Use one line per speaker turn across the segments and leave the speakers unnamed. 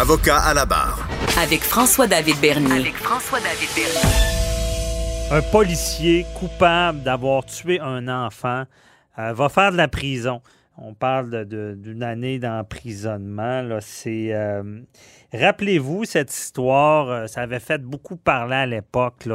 Avocat à la barre.
Avec François-David Bernier.
avec François-David Bernier.
Un policier coupable d'avoir tué un enfant euh, va faire de la prison. On parle d'une année d'emprisonnement. euh, Rappelez-vous cette histoire, euh, ça avait fait beaucoup parler à l'époque.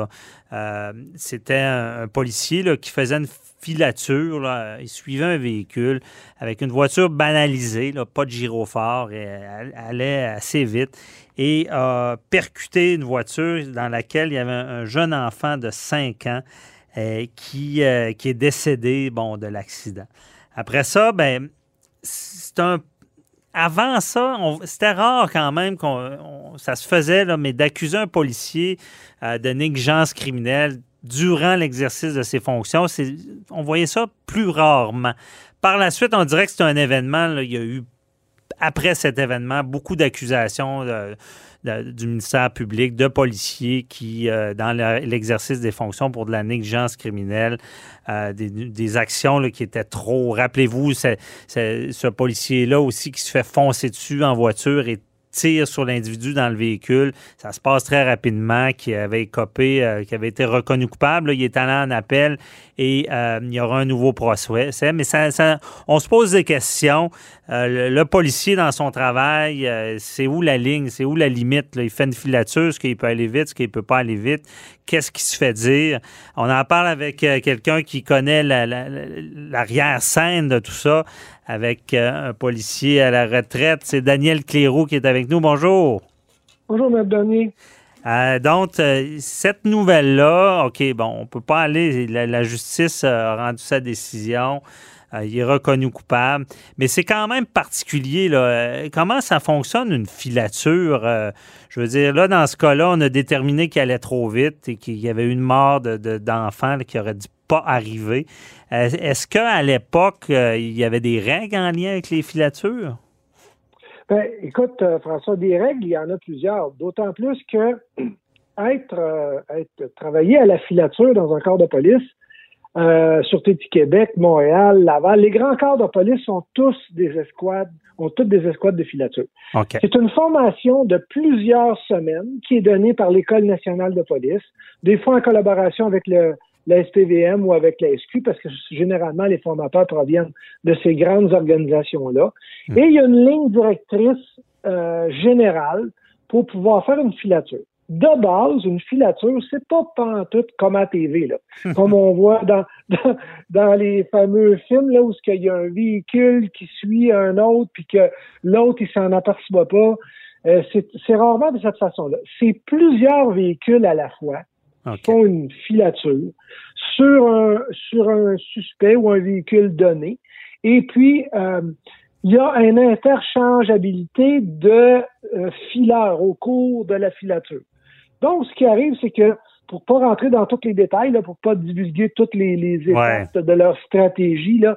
Euh, C'était un, policier qui faisait une filature. Il suivait un véhicule avec une voiture banalisée, là, pas de gyrophare, et elle allait assez vite et a percuté une voiture dans laquelle il y avait un, un jeune enfant de 5 ans qui, qui est décédé bon, de l'accident. Après ça, ben, c'est un. Avant ça, on- c'était rare quand même qu'on on- ça se faisait, là, mais d'accuser un policier euh, de négligence criminelle durant l'exercice de ses fonctions, on voyait ça plus rarement. Par la suite, on dirait que c'est un événement. là, il y a eu, après cet événement, beaucoup d'accusations du ministère public, de policiers qui, euh, dans l'exercice des fonctions pour de la négligence criminelle, euh, des, actions qui étaient trop. Rappelez-vous, ce policier-là aussi qui se fait foncer dessus en voiture et tire sur l'individu dans le véhicule. Ça se passe très rapidement, qui avait écopé, euh, qui avait été reconnu coupable. Il est allé en appel et euh, il y aura un nouveau procès. Mais on se pose des questions. Euh, le, policier, dans son travail, c'est où la ligne, c'est où la limite? Il fait une filature, ce qu'il peut aller vite, ce qu'il peut pas aller vite? Qu'est-ce qui se fait dire? On en parle avec quelqu'un qui connaît la- la- la- l'arrière-scène de tout ça, avec un policier à la retraite. C'est Daniel Cléroux qui est avec nous. Bonjour.
Bonjour, M. Bernier.
Euh, donc, euh, cette nouvelle-là, OK, bon, on peut pas aller. La, la justice a rendu sa décision. Euh, il est reconnu coupable. Mais c'est quand même particulier. Là. Euh, Comment ça fonctionne, une filature? Je veux dire, là, dans ce cas-là, on a déterminé qu'il allait trop vite et qu'il y avait une mort de- de- d'enfant là, qui aurait dû pas arriver. Est-ce qu'à l'époque, il y avait des règles en lien avec les filatures?
Ben, écoute, euh, François, des règles, il y en a plusieurs. D'autant plus que être, euh, être travailler à la filature dans un corps de police, euh, Sûreté du Québec, Montréal, Laval, les grands corps de police sont tous des escouades, ont toutes des escouades de filature. C'est une formation de plusieurs semaines qui est donnée par l'École nationale de police, des fois en collaboration avec le, la SPVM ou avec la SQ, parce que généralement, les formateurs proviennent de ces grandes organisations-là. Et il y a une ligne directrice euh, générale pour pouvoir faire une filature. De base, une filature, c'est pas pantoute comme à TV, là. comme on voit dans, dans, dans les fameux films là, où il y a un véhicule qui suit un autre, puis que l'autre, il s'en aperçoit pas. Euh, c'est c'est rarement de cette façon-là. C'est plusieurs véhicules à la fois Font une filature sur un, sur un suspect ou un véhicule donné. Et puis, euh, il y a une interchangeabilité de euh, fileurs au cours de la filature. Donc, ce qui arrive, c'est que pour pas rentrer dans tous les détails, là, pour pas divulguer toutes les, les étapes de leur stratégie, là,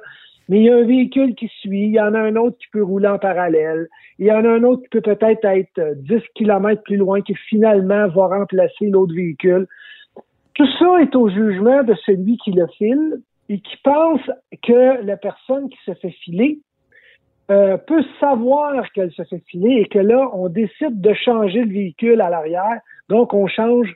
mais il y a un véhicule qui suit, il y en a un autre qui peut rouler en parallèle, il y en a un autre qui peut peut-être être euh, 10 km plus loin, qui finalement va remplacer l'autre véhicule. Tout ça est au jugement de celui qui le file et qui pense que la personne qui se fait filer euh, peut savoir qu'elle se fait filer et que là, on décide de changer le véhicule à l'arrière. Donc, on change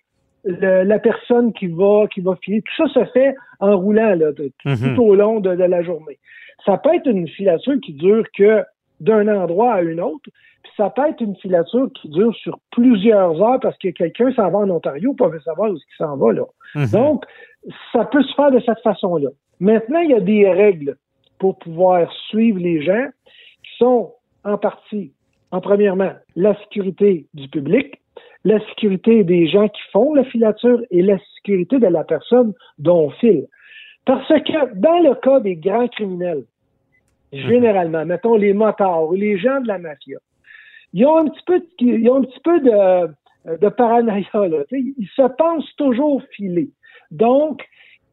le- la personne qui va qui va filer. Tout ça se fait en roulant là, de-
Mhm.
tout au long de, de la journée. Ça peut être une filature qui dure que d'un endroit à un autre, puis ça peut être une filature qui dure sur plusieurs heures parce que quelqu'un s'en va en Ontario pour veut savoir où il s'en va là.
Mhm.
Donc, ça peut se faire de cette façon-là. Maintenant, il y a des règles pour pouvoir suivre les gens qui sont en partie, en premièrement, la sécurité du public, la sécurité des gens qui font la filature et la sécurité de la personne dont on file. Parce que dans le cas des grands criminels, généralement, mettons les motards ou les gens de la mafia, ils ont un petit peu, de, ils ont un petit peu de, de paranoïa. Là, ils se pensent toujours filés. Donc,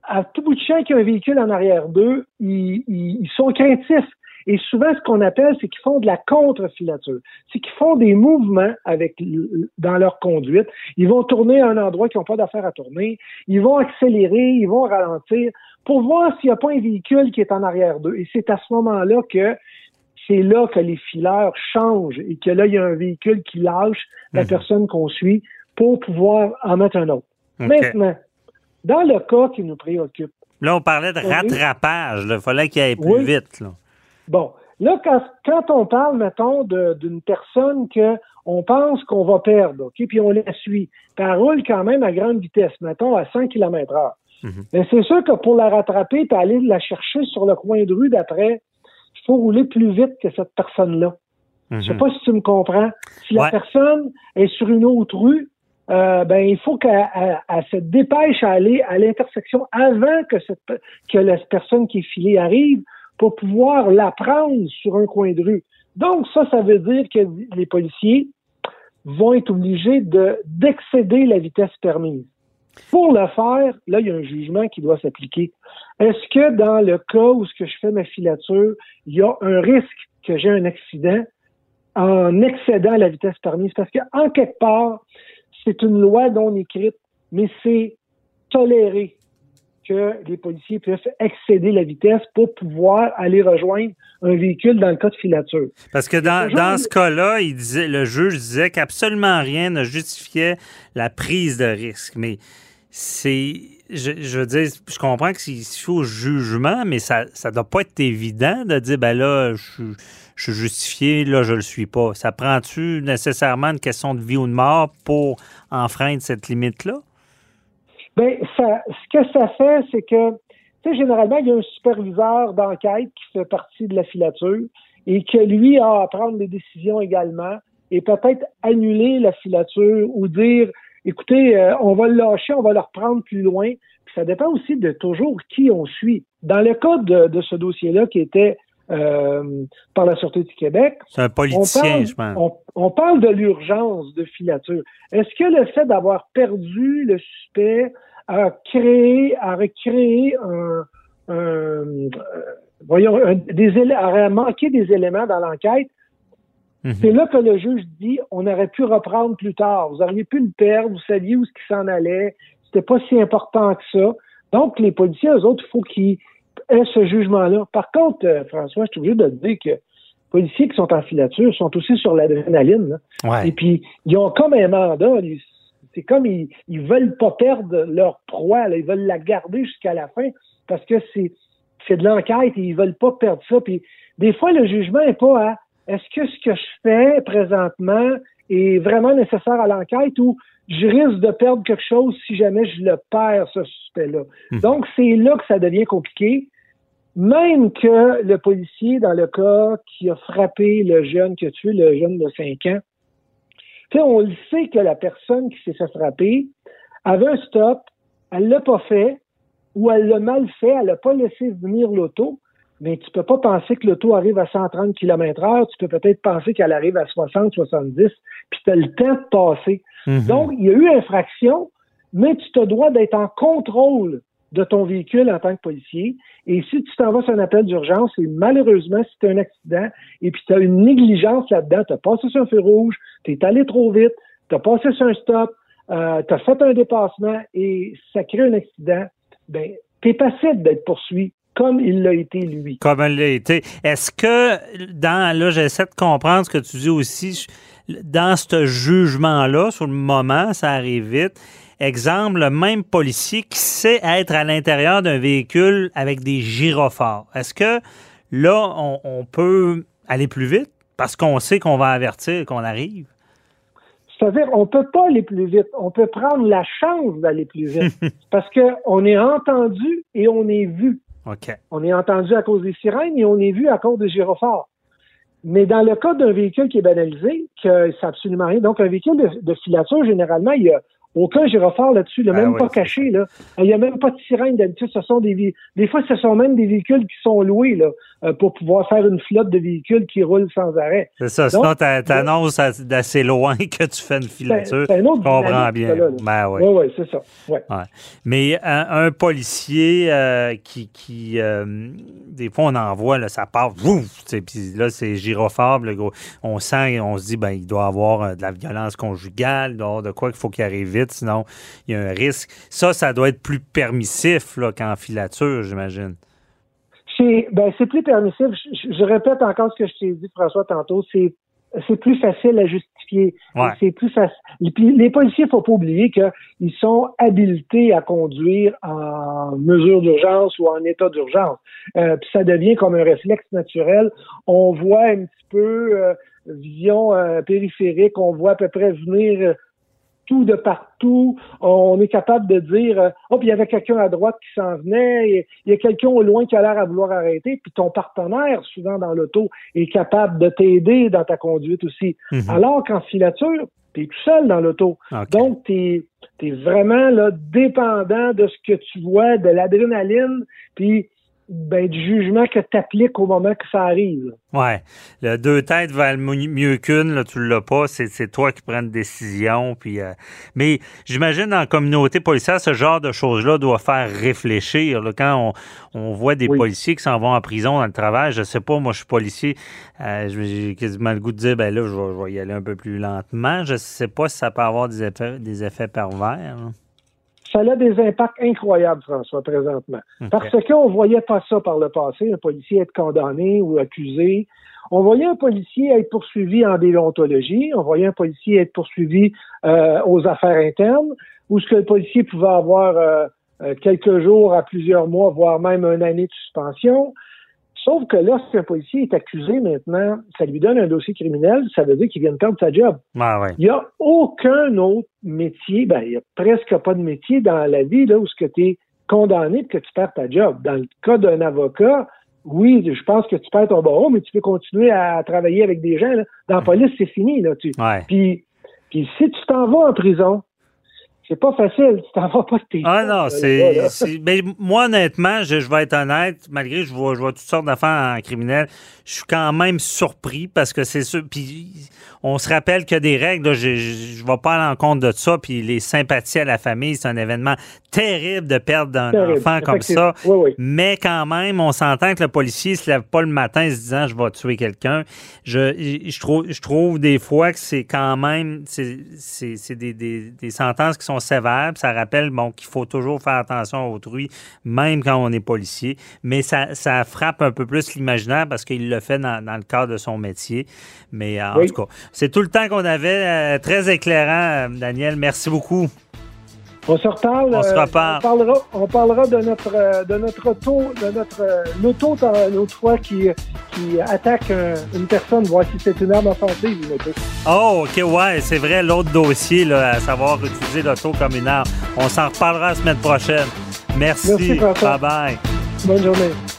à tout bout de champ qui a un véhicule en arrière d'eux, ils, ils, sont craintifs. Et souvent, ce qu'on appelle, c'est qu'ils font de la contre-filature. C'est qu'ils font des mouvements avec dans leur conduite. Ils vont tourner à un endroit qu'ils n'ont pas d'affaire à tourner. Ils vont accélérer, ils vont ralentir pour voir s'il n'y a pas un véhicule qui est en arrière d'eux. Et c'est à ce moment-là que c'est là que les fileurs changent et que là, il y a un véhicule qui lâche la mhm. personne qu'on suit pour pouvoir en mettre un autre. Maintenant, dans le cas qui nous préoccupe.
Là, on parlait de rattrapage. Il fallait qu'il aille plus vite.
Bon. Là, quand, on parle, mettons, d'une personne que on pense qu'on va perdre, OK, puis on la suit, puis elle roule quand même à grande vitesse, mettons, à 100 km h Mais c'est sûr que pour la rattraper puis aller la chercher sur le coin de rue d'après, il faut rouler plus vite que cette personne-là. Je ne Je sais mhm. pas si tu me comprends. Si la personne est sur une autre rue, euh, ben il faut qu'elle se dépêche à aller à l'intersection avant que cette que la personne qui est filée arrive pour pouvoir la prendre sur un coin de rue. Donc ça, ça veut dire que les policiers vont être obligés de d'excéder la vitesse permise. Pour le faire, là, il y a un jugement qui doit s'appliquer. Est-ce que dans le cas où ce que je fais ma filature, il y a un risque que j'ai un accident en excédant la vitesse permise? Parce qu'en quelque part, c'est une loi non écrite, mais c'est toléré que les policiers puissent excéder la vitesse pour pouvoir aller rejoindre un véhicule dans le cas de filature.
Parce que dans, dans ce cas-là, il disait, le juge disait qu'absolument rien ne justifiait la prise de risque. Mais c'est. Je, veux dire, je comprends que c'est au jugement, mais ça ne doit pas être évident de dire ben là, je, je suis justifié, là, je le suis pas. Ça prend-tu nécessairement une question de vie ou de mort pour enfreindre cette limite-là?
Bien, ça, ce que ça fait, c'est que, tu sais, généralement, il y a un superviseur d'enquête qui fait partie de la filature et que lui a à prendre des décisions également et peut-être annuler la filature ou dire, écoutez, euh, on va le lâcher, on va le reprendre plus loin. Puis ça dépend aussi de toujours qui on suit. Dans le cas de, de ce dossier-là qui était euh, par la Sûreté du Québec.
C'est un politicien, je
pense. On, parle de l'urgence de filature. Est-ce que le fait d'avoir perdu le suspect a créé, a recréé un, euh, voyons, des aurait manqué des éléments dans l'enquête? Mhm. C'est là que le juge dit on aurait pu reprendre plus tard. Vous auriez pu le perdre, vous saviez où ce qui s'en allait. C'était pas si important que ça. Donc, les policiers, eux autres, il faut qu'ils ce jugement-là. Par contre, euh, François, je suis obligé de te dire que les policiers qui sont en filature sont aussi sur l'adrénaline. Et puis, ils ont comme un mandat. C'est comme ils, ils veulent pas perdre leur proie. Ils veulent la garder jusqu'à la fin parce que c'est c'est de l'enquête et ils veulent pas perdre ça. Puis des fois, le jugement est pas à est-ce que ce que je fais présentement est vraiment nécessaire à l'enquête ou je risque de perdre quelque chose si jamais je le perds, ce suspect-là? Hmm. Donc, c'est là que ça devient compliqué. Même que le policier, dans le cas qui a frappé le jeune, qui a tué le jeune de 5 ans, on le sait que la personne qui s'est fait frapper avait un stop, elle l'a pas fait, ou elle l'a mal fait, elle n'a pas laissé venir l'auto, mais tu peux pas penser que l'auto arrive à 130 km heure, tu peux peut-être penser qu'elle arrive à 60, 70, puis tu as le temps de passer. Mhm. Donc, il y a eu infraction, mais tu te dois d'être en contrôle de ton véhicule en tant que policier. Et si tu t'en vas sur un appel d'urgence, et malheureusement, si tu as un accident et puis tu as une négligence là-dedans, tu as passé sur un feu rouge, tu es allé trop vite, tu as passé sur un stop, euh, tu as fait un dépassement et ça crée un accident, ben, tu es passible d'être poursuivi comme il l'a été lui.
Comme il l'a été. Est-ce que, dans, là, j'essaie de comprendre ce que tu dis aussi, dans ce jugement-là, sur le moment, ça arrive vite. Exemple, le même policier qui sait être à l'intérieur d'un véhicule avec des gyrophares. Est-ce que là, on, peut aller plus vite? Parce qu'on sait qu'on va avertir qu'on arrive?
C'est-à-dire, on ne peut pas aller plus vite. On peut prendre la chance d'aller plus vite parce qu'on est entendu et on est vu. On est entendu à cause des sirènes et on est vu à cause des gyrophares. Mais dans le cas d'un véhicule qui est banalisé, que c'est absolument rien. Donc, un véhicule de, filature, généralement, il y a aucun gyrophare là-dessus, là,
Ah
même
oui,
pas caché. Là. Il n'y a même pas de sirène d'habitude. Ce sont des des fois, ce sont même des véhicules qui sont loués là, euh, pour pouvoir faire une flotte de véhicules qui roulent sans arrêt.
C'est ça.
Donc,
Sinon, t'annonces à- d'assez loin que tu fais une filature.
c'est un autre
comprends bien.
là.
Ben oui.
Oui, oui, c'est ça. Ouais.
Ouais. Mais un, un policier euh, qui, qui euh, des fois, on en voit, là, ça part, puis là, c'est gyrophare. On sent, on se dit, ben, il doit avoir euh, de la violence conjugale, il de quoi qu'il faut qu'il arrive vite, sinon, il y a un risque. Ça, ça doit être plus permissif qu'en filature, j'imagine.
C'est ben, plus permissif. Je- je répète encore ce que je t'ai dit, François, tantôt. C'est c'est plus facile à justifier.
Ouais.
C'est plus facile. Puis, les policiers, faut pas oublier qu'ils sont habilités à conduire en mesure d'urgence ou en état d'urgence. Euh, puis ça devient comme un réflexe naturel. On voit un petit peu euh, vision euh, périphérique, on voit à peu près venir tout de partout. On est capable de dire euh, Oh, puis il y avait quelqu'un à droite qui s'en venait, il y a quelqu'un au loin qui a l'air à vouloir arrêter, puis ton partenaire, souvent dans l'auto, est capable de t'aider dans ta conduite aussi.
Mhm.
Alors qu'en filature, tu es tout seul dans l'auto. Donc, tu es, vraiment là, dépendant de ce que tu vois, de l'adrénaline, puis ben, du jugement que tu appliques au moment que ça arrive.
Le deux têtes valent mieux qu'une, là, tu l'as pas. C'est, c'est toi qui prends une décision. Puis, euh, mais j'imagine dans la communauté policière, ce genre de choses-là doit faire réfléchir. là. quand on, on voit des
Oui.
policiers qui s'en vont en prison dans le travail, je sais pas, moi je suis policier, euh, j'ai quasiment le goût de dire, ben là, je vais, je vais y aller un peu plus lentement. Je sais pas si ça peut avoir des effets, des effets pervers. là.
Ça a des impacts incroyables, François, présentement. Parce qu'on voyait pas ça par le passé, un policier être condamné ou accusé. On voyait un policier être poursuivi en déontologie, on voyait un policier être poursuivi euh, aux affaires internes, où ce que le policier pouvait avoir euh, euh, quelques jours à plusieurs mois, voire même une année de suspension. Sauf que lorsqu'un policier est accusé maintenant, ça lui donne un dossier criminel, ça veut dire qu'il vient de perdre sa job.
Ouais.
Il n'y a aucun autre métier, ben, il n'y a presque pas de métier dans la vie là, où ce que tu es condamné et que tu perds ta job. Dans le cas d'un avocat, oui, je pense que tu perds ton barreau, mais tu peux continuer à travailler avec des gens. là. Dans la police, c'est fini. Là, tu,
Ouais.
puis, puis si tu t'en vas en prison, c'est pas facile. Tu t'en vas pas de tes
Ah non, c'est. ben, moi, honnêtement, je, je vais être honnête, malgré que je vois, je vois toutes sortes d'affaires en criminel, je suis quand même surpris parce que c'est sûr. Puis on se rappelle qu'il y a des règles, là, je ne vais pas aller en compte de ça. Puis les sympathies à la famille, c'est un événement terrible de perdre un
Terrible.
enfant comme ça.
Effectivement. Oui, oui.
Mais quand même, on s'entend que le policier se lève pas le matin en se disant je vais tuer quelqu'un. Je, je, trouve, je trouve des fois que c'est quand même c'est des, des, des sentences qui sont sévères. puis ça rappelle bon, qu'il faut toujours faire attention à autrui, même quand on est policier. Mais ça, ça frappe un peu plus l'imaginaire parce qu'il le fait dans, dans le cadre de son métier. Mais euh, en
Oui.
tout cas, c'est tout le temps qu'on avait. euh, très éclairant, euh, Daniel. Merci beaucoup.
On se reparle.
On se
euh, on parlera, on parlera de notre euh, de notre auto, de notre euh, l'auto l'autre fois qui qui attaque une personne, voir si c'est une arme offensive une auto.
Oh, OK, ouais, c'est vrai, l'autre dossier, là, à savoir utiliser l'auto comme une arme. On s'en reparlera la semaine prochaine. Merci.
Merci.
Bye bye.
Bonne journée.